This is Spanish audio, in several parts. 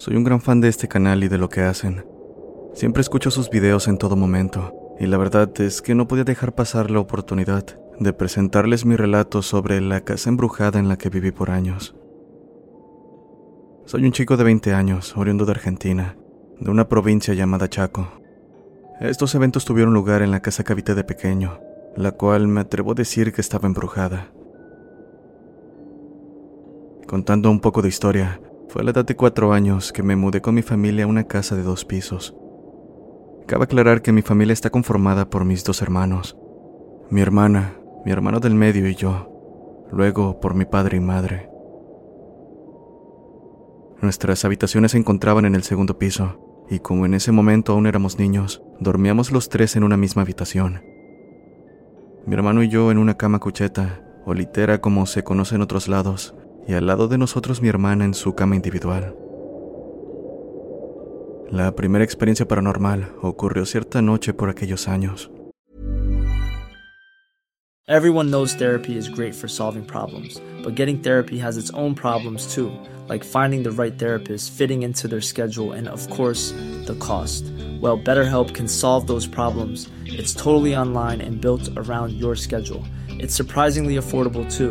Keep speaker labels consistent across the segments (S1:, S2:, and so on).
S1: Soy un gran fan de este canal y de lo que hacen. Siempre escucho sus videos en todo momento, y la verdad es que no podía dejar pasar la oportunidad de presentarles mi relato sobre la casa embrujada en la que viví por años. Soy un chico de 20 años, oriundo de Argentina, de una provincia llamada Chaco. Estos eventos tuvieron lugar en la casa que habité de pequeño, la cual me atrevo a decir que estaba embrujada. Contando un poco de historia, fue a la edad de cuatro años que me mudé con mi familia a una casa de dos pisos. Cabe aclarar que mi familia está conformada por mis dos hermanos, mi hermana, mi hermano del medio y yo, luego por mi padre y madre. Nuestras habitaciones se encontraban en el segundo piso, y como en ese momento aún éramos niños, dormíamos los tres en una misma habitación. Mi hermano y yo en una cama cucheta, o litera como se conoce en otros lados, y al lado de nosotros mi hermana en su cama individual. La primera experiencia paranormal ocurrió cierta noche por aquellos años.
S2: Everyone knows therapy is great for solving problems, but getting therapy has its own problems too, like finding the right therapist, fitting into their schedule, and of course, the cost. Well, BetterHelp can solve those problems. It's totally online and built around your schedule. It's surprisingly affordable too.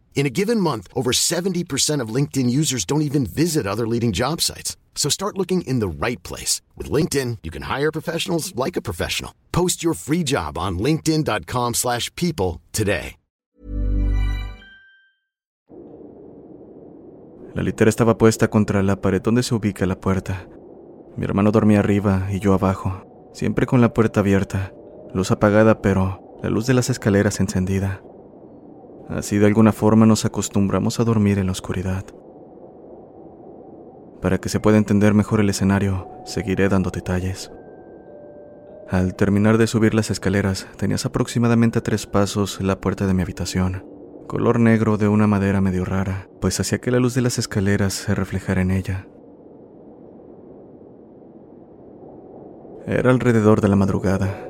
S3: In a given month, over 70% of LinkedIn users don't even visit other leading job sites. So start looking in the right place. With LinkedIn, you can hire professionals like a professional. Post your free job on linkedin.com slash people today.
S1: La litera estaba puesta contra la pared donde se ubica la puerta. Mi hermano dormía arriba y yo abajo, siempre con la puerta abierta, luz apagada pero la luz de las escaleras encendida. Así de alguna forma nos acostumbramos a dormir en la oscuridad. Para que se pueda entender mejor el escenario, seguiré dando detalles. Al terminar de subir las escaleras, tenías aproximadamente a tres pasos la puerta de mi habitación, color negro de una madera medio rara, pues hacía que la luz de las escaleras se reflejara en ella. Era alrededor de la madrugada.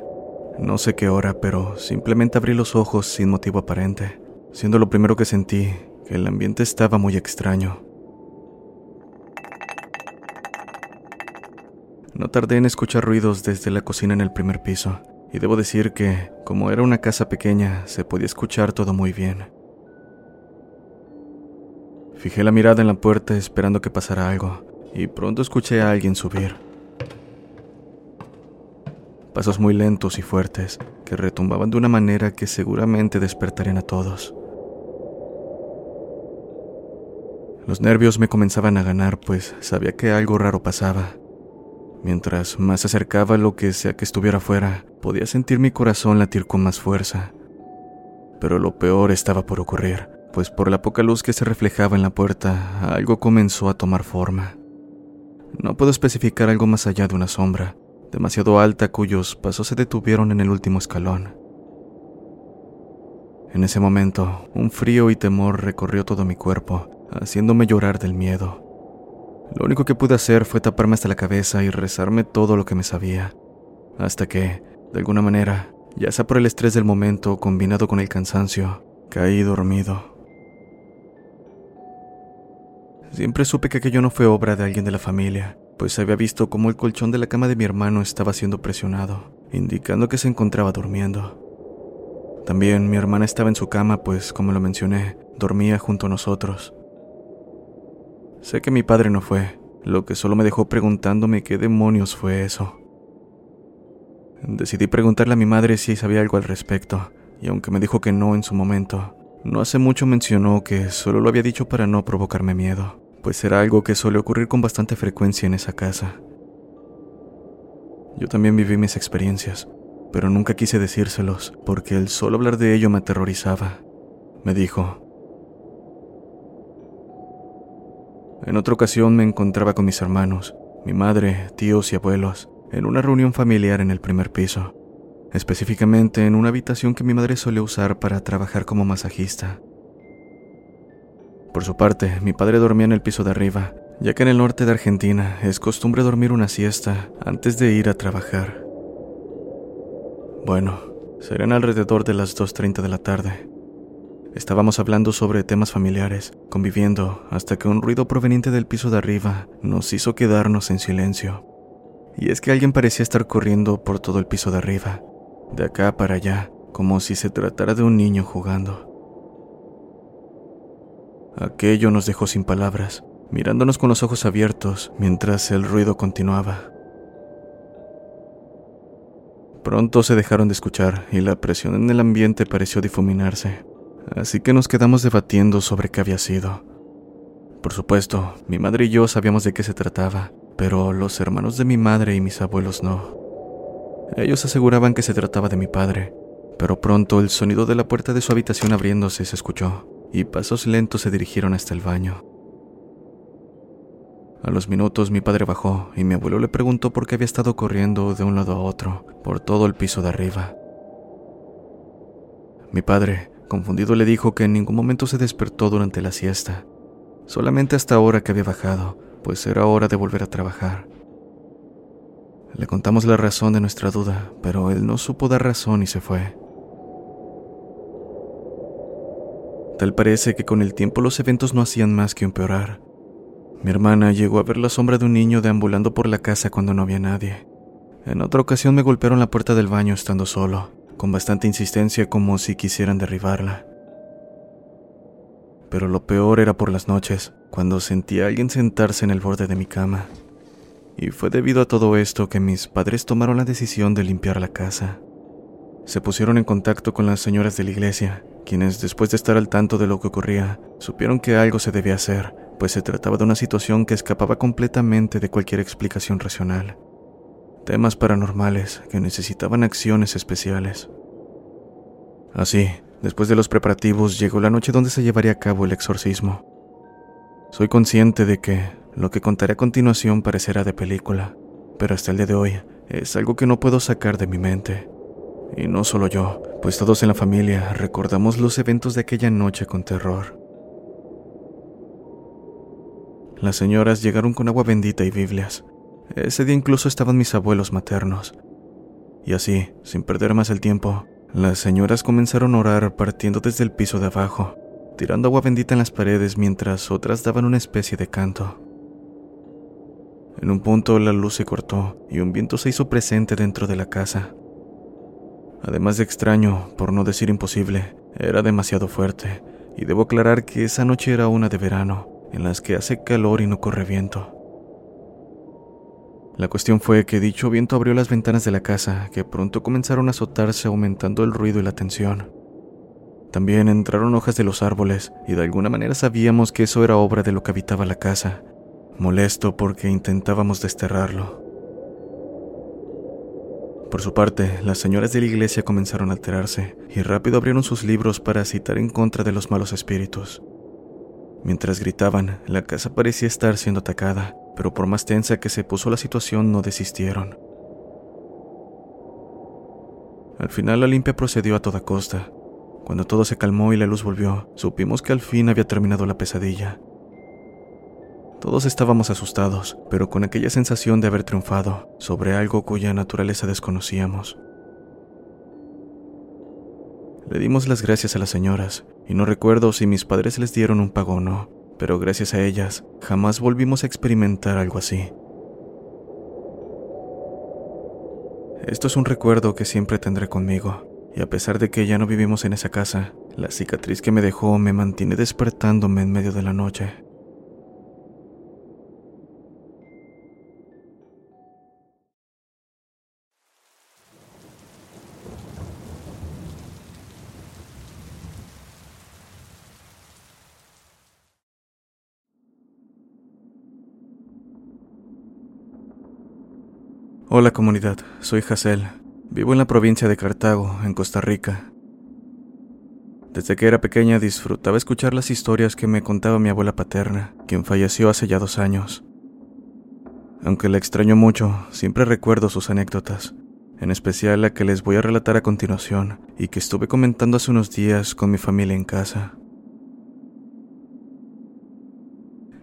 S1: No sé qué hora, pero simplemente abrí los ojos sin motivo aparente siendo lo primero que sentí que el ambiente estaba muy extraño. No tardé en escuchar ruidos desde la cocina en el primer piso, y debo decir que, como era una casa pequeña, se podía escuchar todo muy bien. Fijé la mirada en la puerta esperando que pasara algo, y pronto escuché a alguien subir. Pasos muy lentos y fuertes, que retumbaban de una manera que seguramente despertarían a todos. Los nervios me comenzaban a ganar, pues sabía que algo raro pasaba. Mientras más acercaba lo que sea que estuviera afuera, podía sentir mi corazón latir con más fuerza. Pero lo peor estaba por ocurrir, pues por la poca luz que se reflejaba en la puerta, algo comenzó a tomar forma. No puedo especificar algo más allá de una sombra, demasiado alta cuyos pasos se detuvieron en el último escalón. En ese momento, un frío y temor recorrió todo mi cuerpo, haciéndome llorar del miedo. Lo único que pude hacer fue taparme hasta la cabeza y rezarme todo lo que me sabía, hasta que, de alguna manera, ya sea por el estrés del momento combinado con el cansancio, caí dormido. Siempre supe que aquello no fue obra de alguien de la familia, pues había visto cómo el colchón de la cama de mi hermano estaba siendo presionado, indicando que se encontraba durmiendo. También mi hermana estaba en su cama, pues, como lo mencioné, dormía junto a nosotros. Sé que mi padre no fue, lo que solo me dejó preguntándome qué demonios fue eso. Decidí preguntarle a mi madre si sabía algo al respecto, y aunque me dijo que no en su momento, no hace mucho mencionó que solo lo había dicho para no provocarme miedo, pues era algo que suele ocurrir con bastante frecuencia en esa casa. Yo también viví mis experiencias, pero nunca quise decírselos, porque el solo hablar de ello me aterrorizaba. Me dijo, En otra ocasión me encontraba con mis hermanos, mi madre, tíos y abuelos, en una reunión familiar en el primer piso, específicamente en una habitación que mi madre solía usar para trabajar como masajista. Por su parte, mi padre dormía en el piso de arriba, ya que en el norte de Argentina es costumbre dormir una siesta antes de ir a trabajar. Bueno, serían alrededor de las 2.30 de la tarde. Estábamos hablando sobre temas familiares, conviviendo, hasta que un ruido proveniente del piso de arriba nos hizo quedarnos en silencio. Y es que alguien parecía estar corriendo por todo el piso de arriba, de acá para allá, como si se tratara de un niño jugando. Aquello nos dejó sin palabras, mirándonos con los ojos abiertos mientras el ruido continuaba. Pronto se dejaron de escuchar y la presión en el ambiente pareció difuminarse así que nos quedamos debatiendo sobre qué había sido. Por supuesto, mi madre y yo sabíamos de qué se trataba, pero los hermanos de mi madre y mis abuelos no. Ellos aseguraban que se trataba de mi padre, pero pronto el sonido de la puerta de su habitación abriéndose se escuchó, y pasos lentos se dirigieron hasta el baño. A los minutos mi padre bajó y mi abuelo le preguntó por qué había estado corriendo de un lado a otro, por todo el piso de arriba. Mi padre, Confundido le dijo que en ningún momento se despertó durante la siesta, solamente hasta ahora que había bajado, pues era hora de volver a trabajar. Le contamos la razón de nuestra duda, pero él no supo dar razón y se fue. Tal parece que con el tiempo los eventos no hacían más que empeorar. Mi hermana llegó a ver la sombra de un niño deambulando por la casa cuando no había nadie. En otra ocasión me golpearon la puerta del baño estando solo con bastante insistencia como si quisieran derribarla. Pero lo peor era por las noches, cuando sentía a alguien sentarse en el borde de mi cama. Y fue debido a todo esto que mis padres tomaron la decisión de limpiar la casa. Se pusieron en contacto con las señoras de la iglesia, quienes después de estar al tanto de lo que ocurría, supieron que algo se debía hacer, pues se trataba de una situación que escapaba completamente de cualquier explicación racional temas paranormales que necesitaban acciones especiales. Así, después de los preparativos, llegó la noche donde se llevaría a cabo el exorcismo. Soy consciente de que lo que contaré a continuación parecerá de película, pero hasta el día de hoy es algo que no puedo sacar de mi mente. Y no solo yo, pues todos en la familia recordamos los eventos de aquella noche con terror. Las señoras llegaron con agua bendita y Biblias, ese día incluso estaban mis abuelos maternos. Y así, sin perder más el tiempo, las señoras comenzaron a orar partiendo desde el piso de abajo, tirando agua bendita en las paredes mientras otras daban una especie de canto. En un punto la luz se cortó y un viento se hizo presente dentro de la casa. Además de extraño, por no decir imposible, era demasiado fuerte, y debo aclarar que esa noche era una de verano, en las que hace calor y no corre viento. La cuestión fue que dicho viento abrió las ventanas de la casa, que pronto comenzaron a azotarse aumentando el ruido y la tensión. También entraron hojas de los árboles, y de alguna manera sabíamos que eso era obra de lo que habitaba la casa, molesto porque intentábamos desterrarlo. Por su parte, las señoras de la iglesia comenzaron a alterarse y rápido abrieron sus libros para citar en contra de los malos espíritus. Mientras gritaban, la casa parecía estar siendo atacada, pero por más tensa que se puso la situación no desistieron. Al final la limpia procedió a toda costa. Cuando todo se calmó y la luz volvió, supimos que al fin había terminado la pesadilla. Todos estábamos asustados, pero con aquella sensación de haber triunfado sobre algo cuya naturaleza desconocíamos. Le dimos las gracias a las señoras, y no recuerdo si mis padres les dieron un pago o no, pero gracias a ellas jamás volvimos a experimentar algo así. Esto es un recuerdo que siempre tendré conmigo, y a pesar de que ya no vivimos en esa casa, la cicatriz que me dejó me mantiene despertándome en medio de la noche. Hola comunidad, soy Hazel. Vivo en la provincia de Cartago, en Costa Rica. Desde que era pequeña disfrutaba escuchar las historias que me contaba mi abuela paterna, quien falleció hace ya dos años. Aunque la extraño mucho, siempre recuerdo sus anécdotas, en especial la que les voy a relatar a continuación y que estuve comentando hace unos días con mi familia en casa.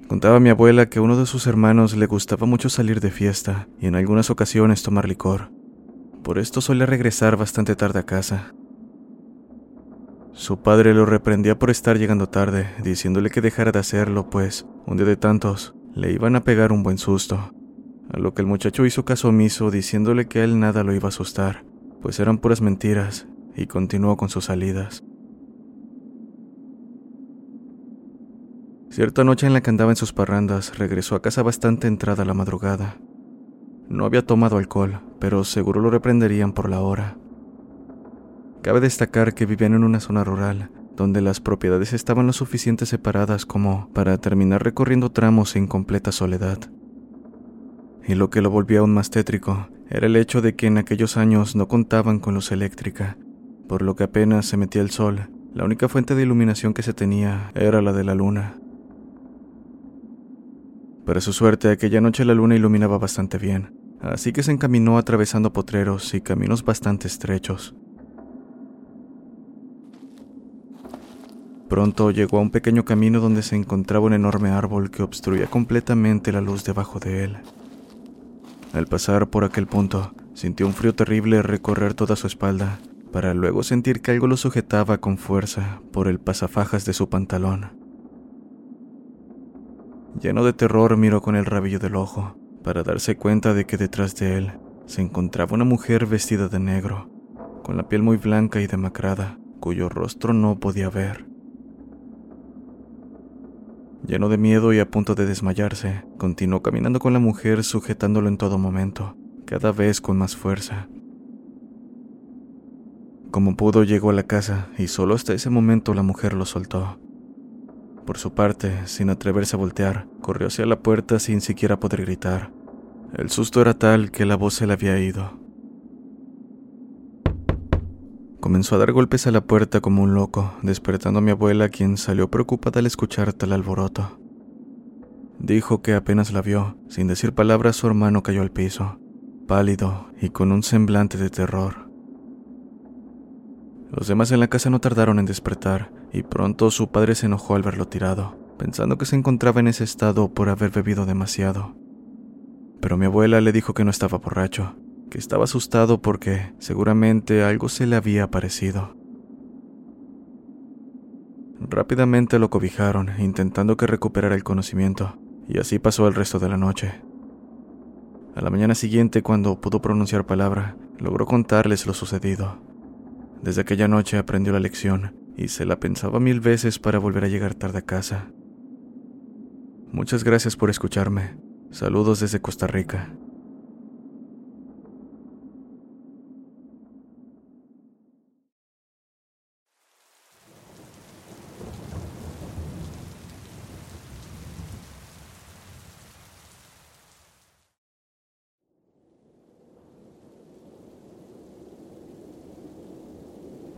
S1: Contaba mi abuela que a uno de sus hermanos le gustaba mucho salir de fiesta y en algunas ocasiones tomar licor. Por esto solía regresar bastante tarde a casa. Su padre lo reprendía por estar llegando tarde, diciéndole que dejara de hacerlo, pues un día de tantos le iban a pegar un buen susto. A lo que el muchacho hizo caso omiso, diciéndole que a él nada lo iba a asustar, pues eran puras mentiras, y continuó con sus salidas. Cierta noche en la que andaba en sus parrandas, regresó a casa bastante entrada la madrugada. No había tomado alcohol, pero seguro lo reprenderían por la hora. Cabe destacar que vivían en una zona rural, donde las propiedades estaban lo suficiente separadas como para terminar recorriendo tramos en completa soledad. Y lo que lo volvía aún más tétrico era el hecho de que en aquellos años no contaban con luz eléctrica, por lo que apenas se metía el sol, la única fuente de iluminación que se tenía era la de la luna. Para su suerte, aquella noche la luna iluminaba bastante bien, así que se encaminó atravesando potreros y caminos bastante estrechos. Pronto llegó a un pequeño camino donde se encontraba un enorme árbol que obstruía completamente la luz debajo de él. Al pasar por aquel punto, sintió un frío terrible recorrer toda su espalda, para luego sentir que algo lo sujetaba con fuerza por el pasafajas de su pantalón. Lleno de terror miró con el rabillo del ojo, para darse cuenta de que detrás de él se encontraba una mujer vestida de negro, con la piel muy blanca y demacrada, cuyo rostro no podía ver. Lleno de miedo y a punto de desmayarse, continuó caminando con la mujer sujetándolo en todo momento, cada vez con más fuerza. Como pudo llegó a la casa y solo hasta ese momento la mujer lo soltó. Por su parte, sin atreverse a voltear, corrió hacia la puerta sin siquiera poder gritar. El susto era tal que la voz se le había ido. Comenzó a dar golpes a la puerta como un loco, despertando a mi abuela, quien salió preocupada al escuchar tal alboroto. Dijo que apenas la vio, sin decir palabras, su hermano cayó al piso, pálido y con un semblante de terror. Los demás en la casa no tardaron en despertar, y pronto su padre se enojó al verlo tirado, pensando que se encontraba en ese estado por haber bebido demasiado. Pero mi abuela le dijo que no estaba borracho, que estaba asustado porque seguramente algo se le había aparecido. Rápidamente lo cobijaron, intentando que recuperara el conocimiento, y así pasó el resto de la noche. A la mañana siguiente, cuando pudo pronunciar palabra, logró contarles lo sucedido. Desde aquella noche aprendió la lección y se la pensaba mil veces para volver a llegar tarde a casa. Muchas gracias por escucharme. Saludos desde Costa Rica.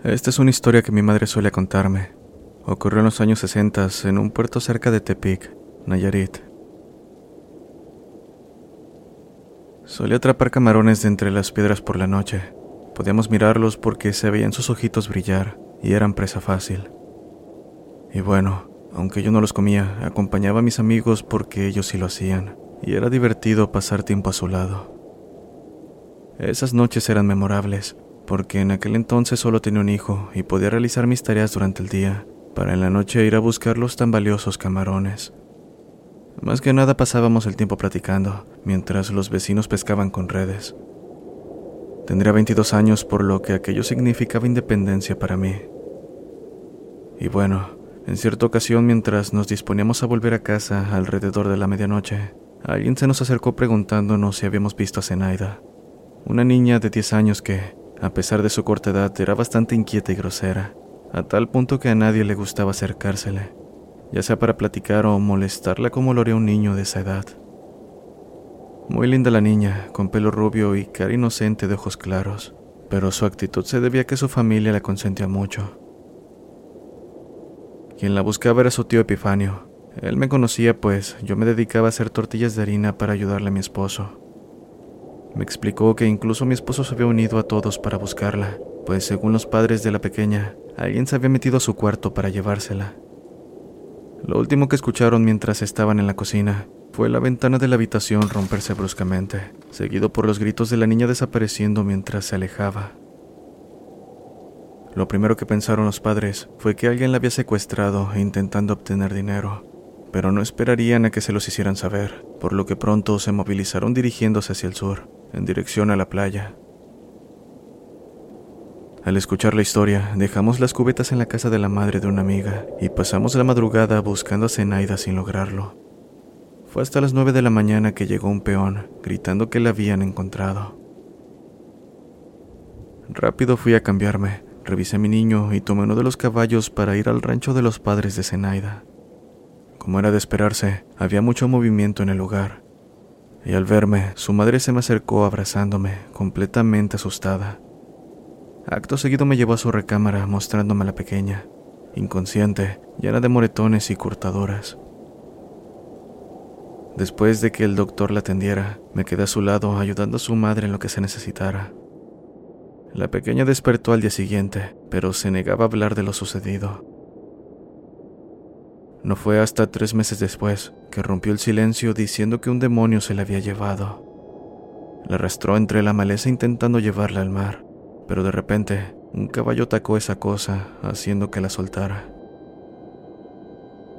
S1: Esta es una historia que mi madre suele contarme. Ocurrió en los años 60 en un puerto cerca de Tepic, Nayarit. Solía atrapar camarones de entre las piedras por la noche. Podíamos mirarlos porque se veían sus ojitos brillar y eran presa fácil. Y bueno, aunque yo no los comía, acompañaba a mis amigos porque ellos sí lo hacían, y era divertido pasar tiempo a su lado. Esas noches eran memorables, porque en aquel entonces solo tenía un hijo y podía realizar mis tareas durante el día, para en la noche ir a buscar los tan valiosos camarones. Más que nada pasábamos el tiempo platicando, mientras los vecinos pescaban con redes. Tendría 22 años, por lo que aquello significaba independencia para mí. Y bueno, en cierta ocasión, mientras nos disponíamos a volver a casa alrededor de la medianoche, alguien se nos acercó preguntándonos si habíamos visto a Zenaida, una niña de 10 años que, a pesar de su corta edad, era bastante inquieta y grosera, a tal punto que a nadie le gustaba acercársele, ya sea para platicar o molestarla como lo haría un niño de esa edad. Muy linda la niña, con pelo rubio y cara inocente de ojos claros, pero su actitud se debía a que su familia la consentía mucho. Quien la buscaba era su tío Epifanio. Él me conocía pues yo me dedicaba a hacer tortillas de harina para ayudarle a mi esposo. Me explicó que incluso mi esposo se había unido a todos para buscarla, pues según los padres de la pequeña, alguien se había metido a su cuarto para llevársela. Lo último que escucharon mientras estaban en la cocina fue la ventana de la habitación romperse bruscamente, seguido por los gritos de la niña desapareciendo mientras se alejaba. Lo primero que pensaron los padres fue que alguien la había secuestrado intentando obtener dinero, pero no esperarían a que se los hicieran saber, por lo que pronto se movilizaron dirigiéndose hacia el sur, en dirección a la playa. Al escuchar la historia, dejamos las cubetas en la casa de la madre de una amiga y pasamos la madrugada buscando a Zenaida sin lograrlo. Fue hasta las nueve de la mañana que llegó un peón, gritando que la habían encontrado. Rápido fui a cambiarme, Revisé a mi niño y tomé uno de los caballos para ir al rancho de los padres de Zenaida. Como era de esperarse, había mucho movimiento en el lugar. Y al verme, su madre se me acercó abrazándome, completamente asustada. Acto seguido me llevó a su recámara mostrándome a la pequeña, inconsciente, llena de moretones y cortadoras. Después de que el doctor la atendiera, me quedé a su lado ayudando a su madre en lo que se necesitara. La pequeña despertó al día siguiente, pero se negaba a hablar de lo sucedido. No fue hasta tres meses después que rompió el silencio diciendo que un demonio se la había llevado. La arrastró entre la maleza intentando llevarla al mar, pero de repente un caballo atacó esa cosa, haciendo que la soltara.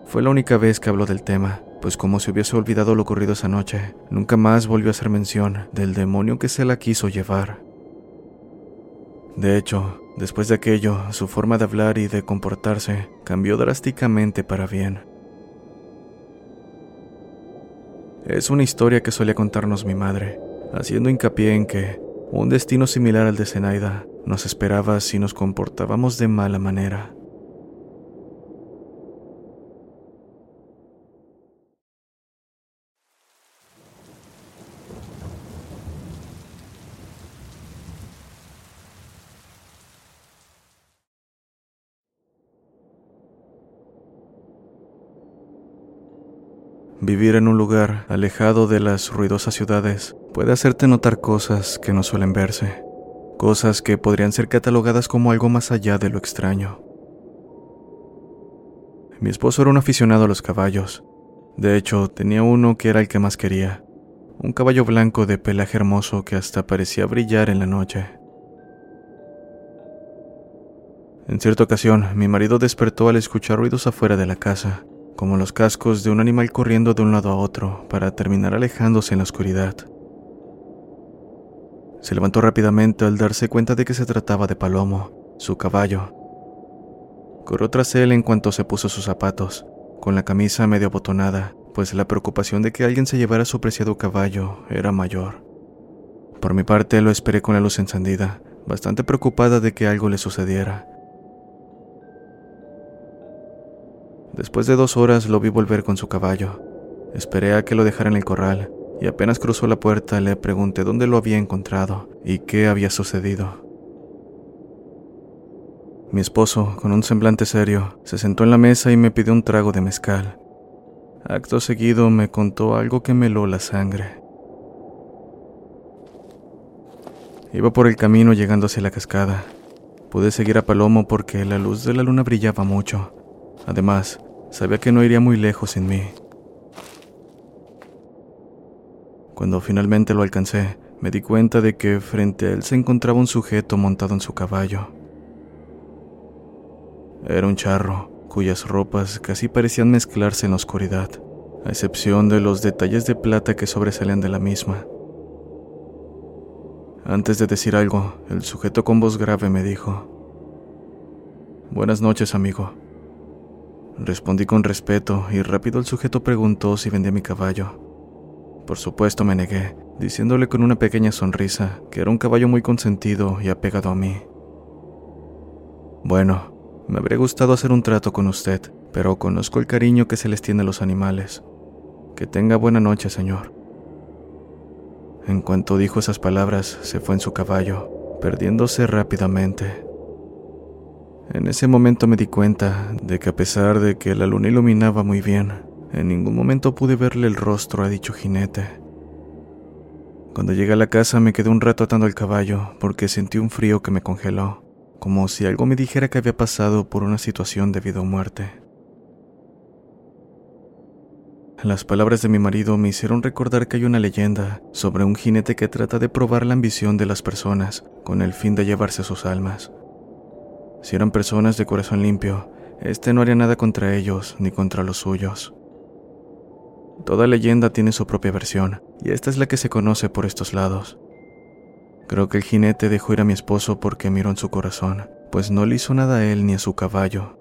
S1: Fue la única vez que habló del tema, pues como si hubiese olvidado lo ocurrido esa noche, nunca más volvió a hacer mención del demonio que se la quiso llevar. De hecho, después de aquello, su forma de hablar y de comportarse cambió drásticamente para bien. Es una historia que solía contarnos mi madre, haciendo hincapié en que un destino similar al de Zenaida nos esperaba si nos comportábamos de mala manera. Vivir en un lugar alejado de las ruidosas ciudades puede hacerte notar cosas que no suelen verse, cosas que podrían ser catalogadas como algo más allá de lo extraño. Mi esposo era un aficionado a los caballos. De hecho, tenía uno que era el que más quería, un caballo blanco de pelaje hermoso que hasta parecía brillar en la noche. En cierta ocasión, mi marido despertó al escuchar ruidos afuera de la casa como los cascos de un animal corriendo de un lado a otro para terminar alejándose en la oscuridad. Se levantó rápidamente al darse cuenta de que se trataba de Palomo, su caballo. Corrió tras él en cuanto se puso sus zapatos, con la camisa medio abotonada, pues la preocupación de que alguien se llevara su preciado caballo era mayor. Por mi parte lo esperé con la luz encendida, bastante preocupada de que algo le sucediera. Después de dos horas lo vi volver con su caballo. Esperé a que lo dejara en el corral y apenas cruzó la puerta le pregunté dónde lo había encontrado y qué había sucedido. Mi esposo, con un semblante serio, se sentó en la mesa y me pidió un trago de mezcal. Acto seguido me contó algo que me heló la sangre. Iba por el camino llegando hacia la cascada. Pude seguir a Palomo porque la luz de la luna brillaba mucho Además, sabía que no iría muy lejos sin mí. Cuando finalmente lo alcancé, me di cuenta de que frente a él se encontraba un sujeto montado en su caballo. Era un charro, cuyas ropas casi parecían mezclarse en la oscuridad, a excepción de los detalles de plata que sobresalían de la misma. Antes de decir algo, el sujeto con voz grave me dijo, Buenas noches, amigo. Respondí con respeto y rápido el sujeto preguntó si vendía mi caballo. Por supuesto me negué, diciéndole con una pequeña sonrisa que era un caballo muy consentido y apegado a mí. Bueno, me habría gustado hacer un trato con usted, pero conozco el cariño que se les tiene a los animales. Que tenga buena noche, señor. En cuanto dijo esas palabras, se fue en su caballo, perdiéndose rápidamente. En ese momento me di cuenta de que a pesar de que la luna iluminaba muy bien, en ningún momento pude verle el rostro a dicho jinete. Cuando llegué a la casa me quedé un rato atando el caballo porque sentí un frío que me congeló, como si algo me dijera que había pasado por una situación de vida o muerte. Las palabras de mi marido me hicieron recordar que hay una leyenda sobre un jinete que trata de probar la ambición de las personas con el fin de llevarse sus almas. Si eran personas de corazón limpio, este no haría nada contra ellos ni contra los suyos. Toda leyenda tiene su propia versión, y esta es la que se conoce por estos lados. Creo que el jinete dejó ir a mi esposo porque miró en su corazón, pues no le hizo nada a él ni a su caballo,